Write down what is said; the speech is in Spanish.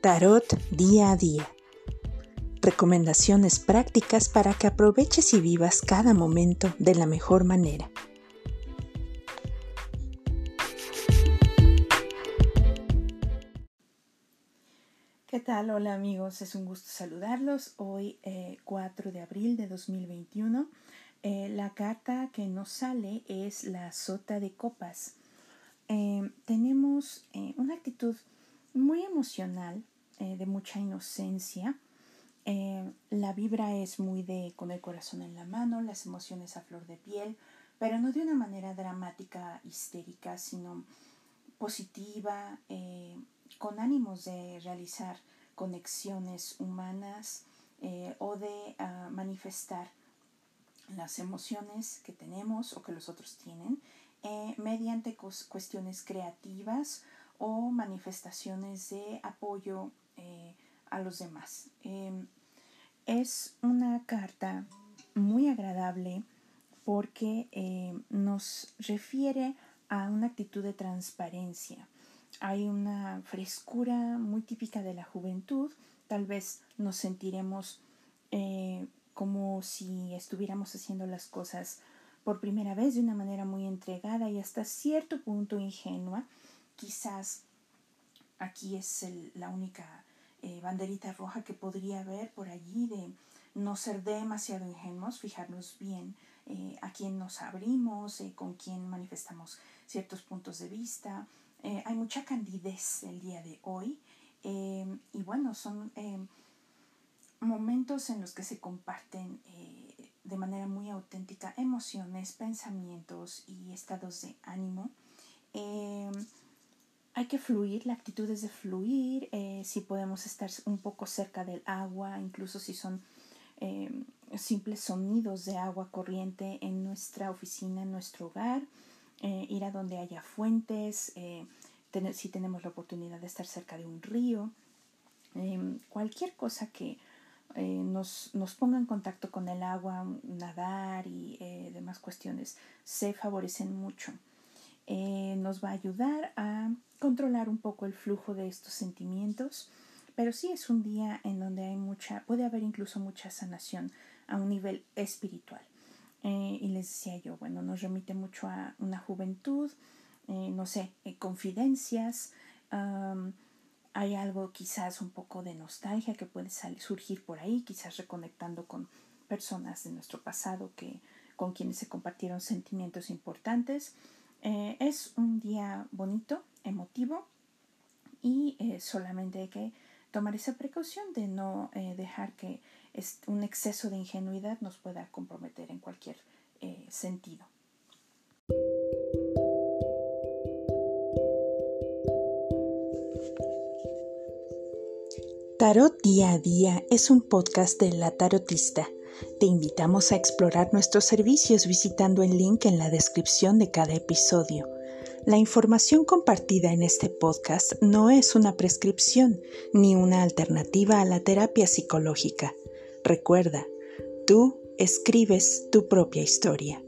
Tarot día a día. Recomendaciones prácticas para que aproveches y vivas cada momento de la mejor manera. ¿Qué tal? Hola amigos, es un gusto saludarlos. Hoy 4 eh, de abril de 2021. Eh, la carta que nos sale es la sota de copas. Eh, tenemos una actitud muy emocional, eh, de mucha inocencia. Eh, la vibra es muy de con el corazón en la mano, las emociones a flor de piel, pero no de una manera dramática, histérica, sino positiva, eh, con ánimos de realizar conexiones humanas o de ah, manifestar las emociones que tenemos o que los otros tienen mediante cuestiones creativas o manifestaciones de apoyo eh, a los demás. Em, es una carta muy agradable porque em, nos refiere a una actitud de transparencia. Hay una frescura muy típica de la juventud. Tal vez nos sentiremos eh, como si estuviéramos haciendo las cosas por primera vez de una manera muy entregada y hasta cierto punto ingenua quizás aquí es la única eh, banderita roja que podría haber por allí de no ser demasiado ingenuos, fijarnos bien eh, a quién nos abrimos, eh, con quién manifestamos ciertos puntos de vista. hay mucha candidez el día de hoy y bueno, son momentos en los que se comparten de manera muy auténtica emociones, pensamientos y estados de ánimo hay que fluir, la actitud es de fluir, eh, si podemos estar un poco cerca del agua, incluso si son em, simples sonidos de agua corriente en nuestra oficina, en nuestro hogar, eh, ir a donde haya fuentes, eh, si tenemos la oportunidad de estar cerca de un río, em, cualquier cosa que nos, ponga en contacto con el agua, nadar y demás cuestiones, se favorecen mucho. Eh, nos va a ayudar a controlar un poco el flujo de estos sentimientos, pero sí es un día en donde hay mucha, puede haber incluso mucha sanación a un nivel espiritual. Eh, y les decía yo, bueno, nos remite mucho a una juventud, eh, no sé, confidencias, hay algo quizás un poco de nostalgia que puede surgir por ahí, quizás reconectando con personas de nuestro pasado que, con quienes se compartieron sentimientos importantes. Eh, es un día bonito, emotivo y eh, solamente hay que tomar esa precaución de no eh, dejar que un exceso de ingenuidad nos pueda comprometer en cualquier sentido. Tarot Día a Día es un podcast de La Tarotista te invitamos a explorar nuestros servicios visitando el link en la descripción de cada episodio. La información compartida en este podcast no es una prescripción ni una alternativa a la terapia psicológica. Recuerda, tú escribes tu propia historia.